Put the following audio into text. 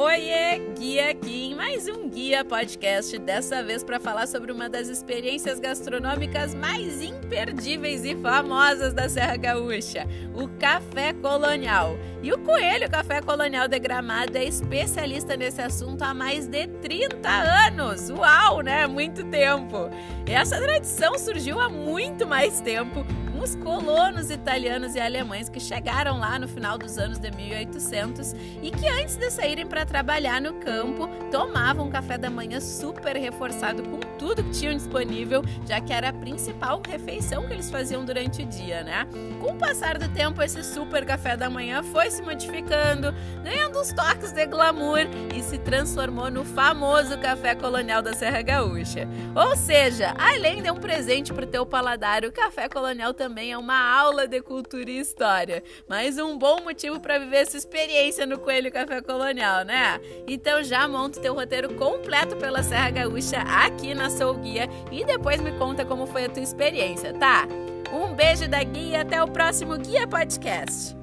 Oiê, Guia aqui em mais um Guia Podcast, dessa vez para falar sobre uma das experiências gastronômicas mais imperdíveis e famosas da Serra Gaúcha, o Café Colonial. E o Coelho Café Colonial de Gramado é especialista nesse assunto há mais de 30 anos. Uau, né? Muito tempo. Essa tradição surgiu há muito mais tempo os colonos italianos e alemães que chegaram lá no final dos anos de 1800 e que antes de saírem para trabalhar no campo tomavam um café da manhã super reforçado com tudo que tinham disponível, já que era a principal refeição que eles faziam durante o dia, né? Com o passar do tempo, esse super café da manhã foi se modificando, ganhando uns toques de glamour e se transformou no famoso café colonial da Serra Gaúcha. Ou seja, além de um presente para o teu paladar, o café colonial também também é uma aula de cultura e história. Mais um bom motivo para viver essa experiência no Coelho Café Colonial, né? Então já monta o teu roteiro completo pela Serra Gaúcha aqui na Sou Guia e depois me conta como foi a tua experiência, tá? Um beijo da Guia e até o próximo Guia Podcast.